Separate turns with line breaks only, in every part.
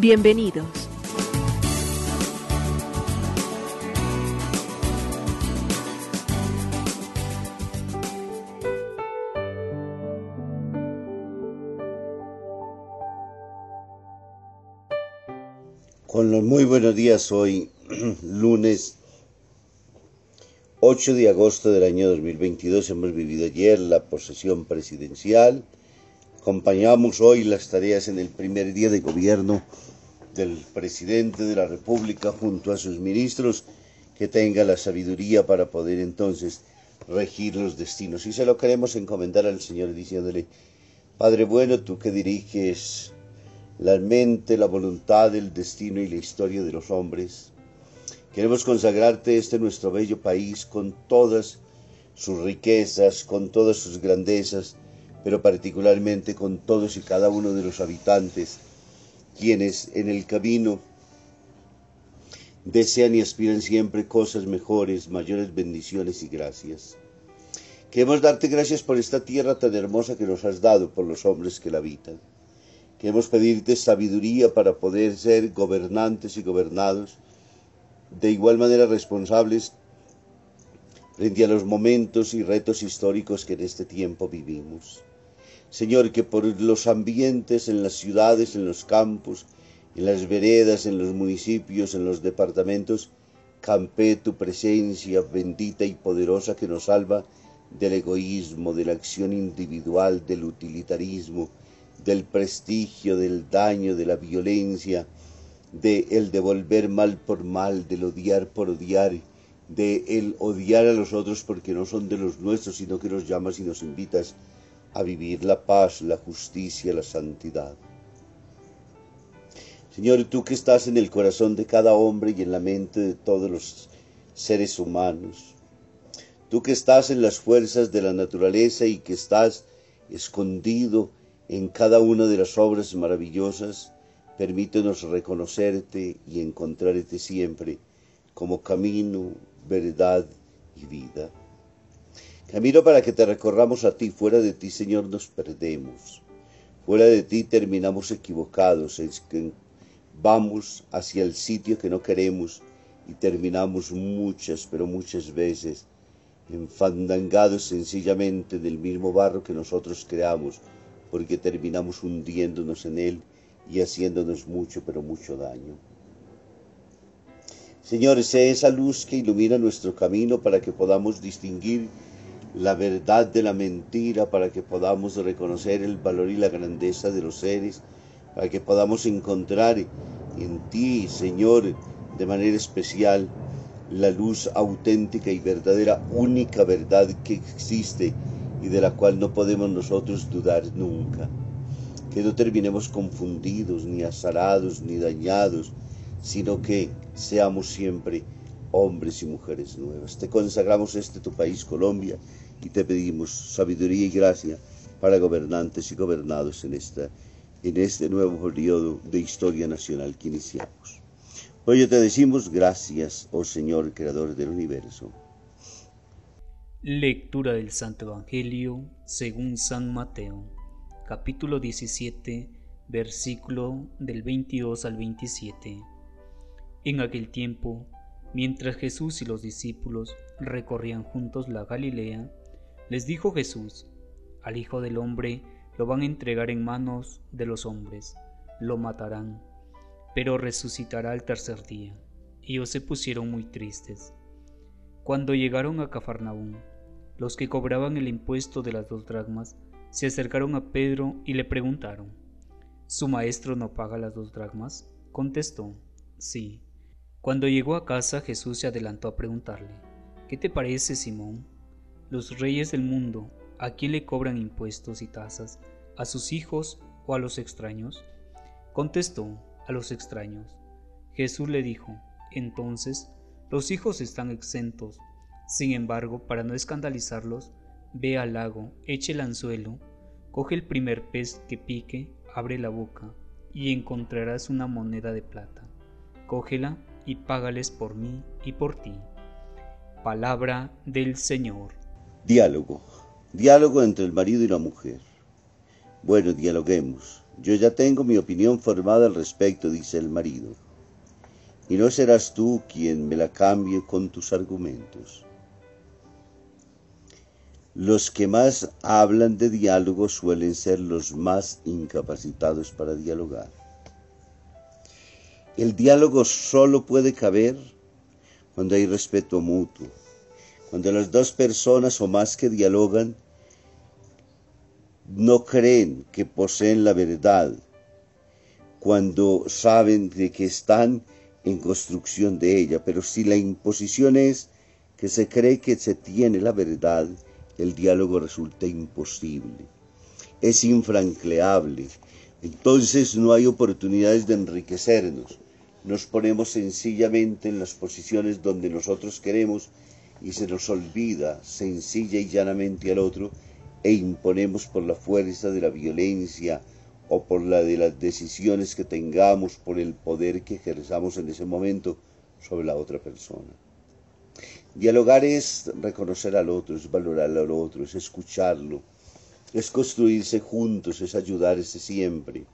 Bienvenidos.
Con los muy buenos días hoy, lunes 8 de agosto del año 2022. Hemos vivido ayer la posesión presidencial. Acompañamos hoy las tareas en el primer día de gobierno del presidente de la República junto a sus ministros, que tenga la sabiduría para poder entonces regir los destinos. Y se lo queremos encomendar al Señor diciéndole, Padre bueno, tú que diriges la mente, la voluntad, el destino y la historia de los hombres. Queremos consagrarte este nuestro bello país con todas sus riquezas, con todas sus grandezas, pero particularmente con todos y cada uno de los habitantes, quienes en el camino desean y aspiran siempre cosas mejores, mayores bendiciones y gracias. Queremos darte gracias por esta tierra tan hermosa que nos has dado, por los hombres que la habitan. Queremos pedirte sabiduría para poder ser gobernantes y gobernados, de igual manera responsables frente a los momentos y retos históricos que en este tiempo vivimos. Señor, que por los ambientes, en las ciudades, en los campos, en las veredas, en los municipios, en los departamentos, campe tu presencia bendita y poderosa que nos salva del egoísmo, de la acción individual, del utilitarismo, del prestigio, del daño, de la violencia, de el devolver mal por mal, del odiar por odiar, de el odiar a los otros porque no son de los nuestros, sino que nos llamas y nos invitas a vivir la paz, la justicia, la santidad. Señor, tú que estás en el corazón de cada hombre y en la mente de todos los seres humanos, tú que estás en las fuerzas de la naturaleza y que estás escondido en cada una de las obras maravillosas, permítenos reconocerte y encontrarte siempre como camino, verdad y vida. Camino para que te recorramos a ti, fuera de ti, Señor, nos perdemos. Fuera de ti terminamos equivocados, es que vamos hacia el sitio que no queremos y terminamos muchas, pero muchas veces enfandangados sencillamente del mismo barro que nosotros creamos, porque terminamos hundiéndonos en él y haciéndonos mucho, pero mucho daño. Señor, sé esa luz que ilumina nuestro camino para que podamos distinguir la verdad de la mentira, para que podamos reconocer el valor y la grandeza de los seres, para que podamos encontrar en ti, Señor, de manera especial, la luz auténtica y verdadera, única verdad que existe y de la cual no podemos nosotros dudar nunca. Que no terminemos confundidos, ni azarados, ni dañados, sino que seamos siempre hombres y mujeres nuevas. Te consagramos este tu país, Colombia, y te pedimos sabiduría y gracia para gobernantes y gobernados en, esta, en este nuevo periodo de historia nacional que iniciamos. Hoy te decimos gracias, oh Señor, Creador del universo.
Lectura del Santo Evangelio según San Mateo, capítulo 17, versículo del 22 al 27. En aquel tiempo, mientras Jesús y los discípulos recorrían juntos la Galilea, les dijo Jesús, al Hijo del Hombre lo van a entregar en manos de los hombres, lo matarán, pero resucitará al tercer día. Ellos se pusieron muy tristes. Cuando llegaron a Cafarnaúm, los que cobraban el impuesto de las dos dracmas se acercaron a Pedro y le preguntaron, ¿Su maestro no paga las dos dracmas? Contestó, sí. Cuando llegó a casa Jesús se adelantó a preguntarle, ¿qué te parece, Simón? Los reyes del mundo, ¿a quién le cobran impuestos y tasas? ¿A sus hijos o a los extraños? Contestó, a los extraños. Jesús le dijo, entonces, los hijos están exentos. Sin embargo, para no escandalizarlos, ve al lago, eche el anzuelo, coge el primer pez que pique, abre la boca, y encontrarás una moneda de plata. Cógela y págales por mí y por ti. Palabra del Señor.
Diálogo. Diálogo entre el marido y la mujer. Bueno, dialoguemos. Yo ya tengo mi opinión formada al respecto, dice el marido. Y no serás tú quien me la cambie con tus argumentos. Los que más hablan de diálogo suelen ser los más incapacitados para dialogar. El diálogo solo puede caber cuando hay respeto mutuo, cuando las dos personas o más que dialogan no creen que poseen la verdad, cuando saben de que están en construcción de ella, pero si la imposición es que se cree que se tiene la verdad, el diálogo resulta imposible, es infranqueable, entonces no hay oportunidades de enriquecernos, nos ponemos sencillamente en las posiciones donde nosotros queremos y se nos olvida sencilla y llanamente al otro e imponemos por la fuerza de la violencia o por la de las decisiones que tengamos, por el poder que ejerzamos en ese momento sobre la otra persona. Dialogar es reconocer al otro, es valorar al otro, es escucharlo, es construirse juntos, es ayudarse siempre,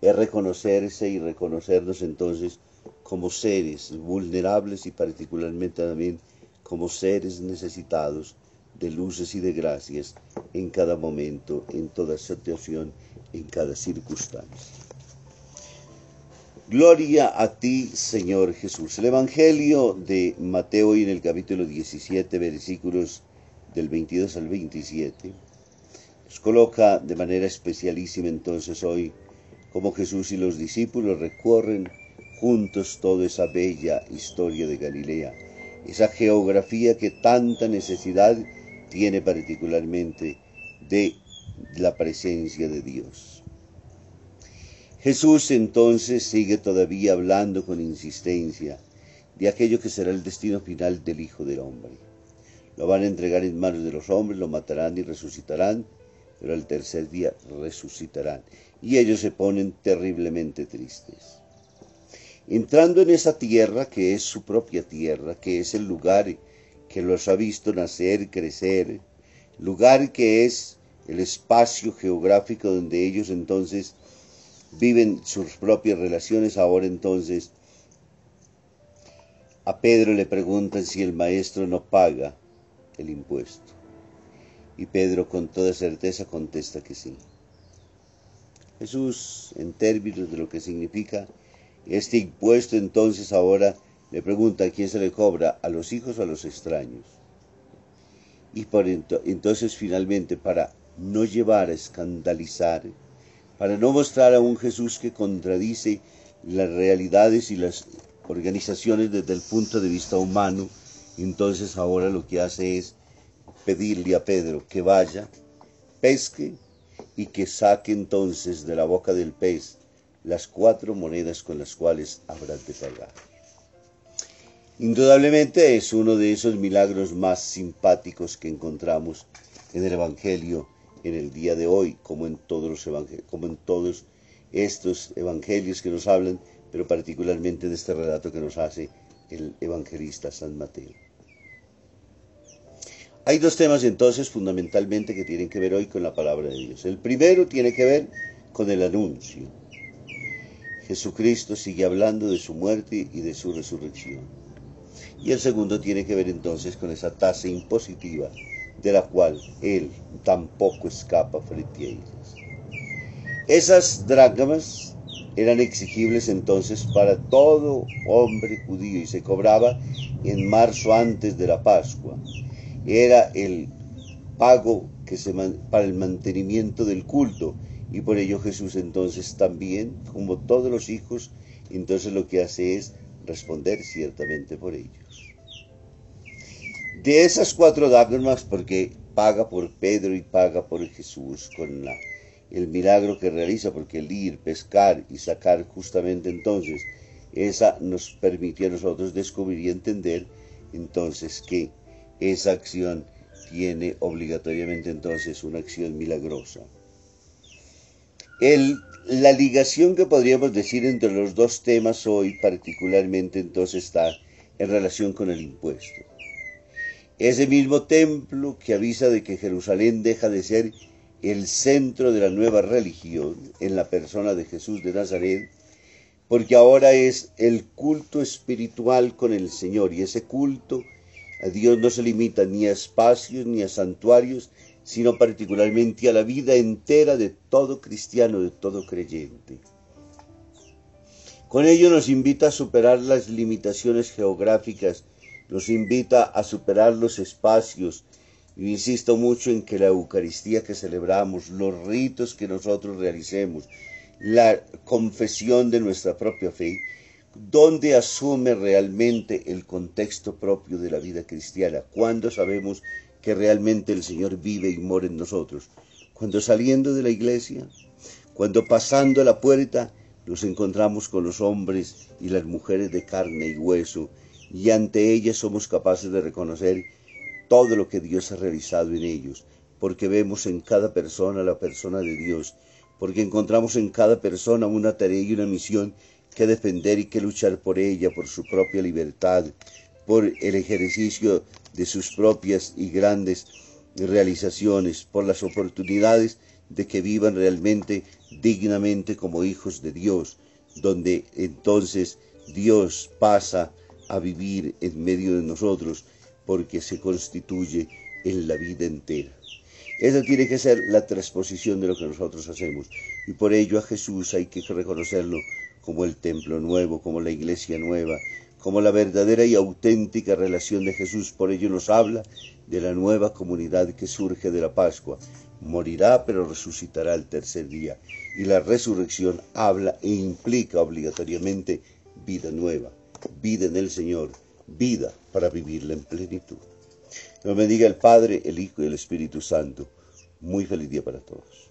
es reconocerse y reconocernos entonces como seres vulnerables y particularmente también como seres necesitados de luces y de gracias en cada momento, en toda situación, en cada circunstancia. Gloria a ti, Señor Jesús. El Evangelio de Mateo en el capítulo 17, versículos del 22 al 27, nos coloca de manera especialísima entonces hoy cómo Jesús y los discípulos recorren juntos toda esa bella historia de Galilea, esa geografía que tanta necesidad tiene particularmente de la presencia de Dios. Jesús entonces sigue todavía hablando con insistencia de aquello que será el destino final del Hijo del Hombre. Lo van a entregar en manos de los hombres, lo matarán y resucitarán, pero al tercer día resucitarán. Y ellos se ponen terriblemente tristes. Entrando en esa tierra que es su propia tierra, que es el lugar que los ha visto nacer, crecer, lugar que es el espacio geográfico donde ellos entonces viven sus propias relaciones, ahora entonces a Pedro le preguntan si el maestro no paga el impuesto. Y Pedro con toda certeza contesta que sí. Jesús, en términos de lo que significa este impuesto, entonces ahora le pregunta a quién se le cobra, a los hijos o a los extraños. Y por entonces finalmente para no llevar a escandalizar, para no mostrar a un Jesús que contradice las realidades y las organizaciones desde el punto de vista humano, entonces ahora lo que hace es pedirle a Pedro que vaya, pesque y que saque entonces de la boca del pez las cuatro monedas con las cuales habrá de pagar. Indudablemente es uno de esos milagros más simpáticos que encontramos en el Evangelio en el día de hoy, como en todos los como en todos estos evangelios que nos hablan, pero particularmente de este relato que nos hace el evangelista San Mateo. Hay dos temas entonces fundamentalmente que tienen que ver hoy con la palabra de Dios. El primero tiene que ver con el anuncio. Jesucristo sigue hablando de su muerte y de su resurrección. Y el segundo tiene que ver entonces con esa tasa impositiva de la cual él tampoco escapa frente a ellas. Esas dracmas eran exigibles entonces para todo hombre judío y se cobraba en marzo antes de la Pascua. Era el pago que se para el mantenimiento del culto y por ello Jesús entonces también, como todos los hijos, entonces lo que hace es responder ciertamente por ellos. De esas cuatro dogmas, porque paga por Pedro y paga por Jesús con el milagro que realiza, porque el ir, pescar y sacar justamente entonces esa nos permite a nosotros descubrir y entender entonces que esa acción tiene obligatoriamente entonces una acción milagrosa. El, la ligación que podríamos decir entre los dos temas hoy particularmente entonces está en relación con el impuesto. Ese mismo templo que avisa de que Jerusalén deja de ser el centro de la nueva religión en la persona de Jesús de Nazaret, porque ahora es el culto espiritual con el Señor y ese culto Dios no se limita ni a espacios ni a santuarios, sino particularmente a la vida entera de todo cristiano, de todo creyente. Con ello nos invita a superar las limitaciones geográficas, nos invita a superar los espacios. Insisto mucho en que la Eucaristía que celebramos, los ritos que nosotros realicemos, la confesión de nuestra propia fe, donde asume realmente el contexto propio de la vida cristiana, cuando sabemos que realmente el Señor vive y mora en nosotros, cuando saliendo de la iglesia, cuando pasando la puerta, nos encontramos con los hombres y las mujeres de carne y hueso, y ante ellas somos capaces de reconocer todo lo que Dios ha realizado en ellos, porque vemos en cada persona la persona de Dios, porque encontramos en cada persona una tarea y una misión que defender y que luchar por ella, por su propia libertad, por el ejercicio de sus propias y grandes realizaciones, por las oportunidades de que vivan realmente dignamente como hijos de Dios, donde entonces Dios pasa a vivir en medio de nosotros porque se constituye en la vida entera. Esa tiene que ser la transposición de lo que nosotros hacemos. Y por ello a Jesús hay que reconocerlo como el templo nuevo, como la iglesia nueva, como la verdadera y auténtica relación de Jesús. Por ello nos habla de la nueva comunidad que surge de la Pascua. Morirá pero resucitará el tercer día. Y la resurrección habla e implica obligatoriamente vida nueva, vida en el Señor, vida para vivirla en plenitud. Dios bendiga el Padre, el Hijo y el Espíritu Santo. Muy feliz día para todos.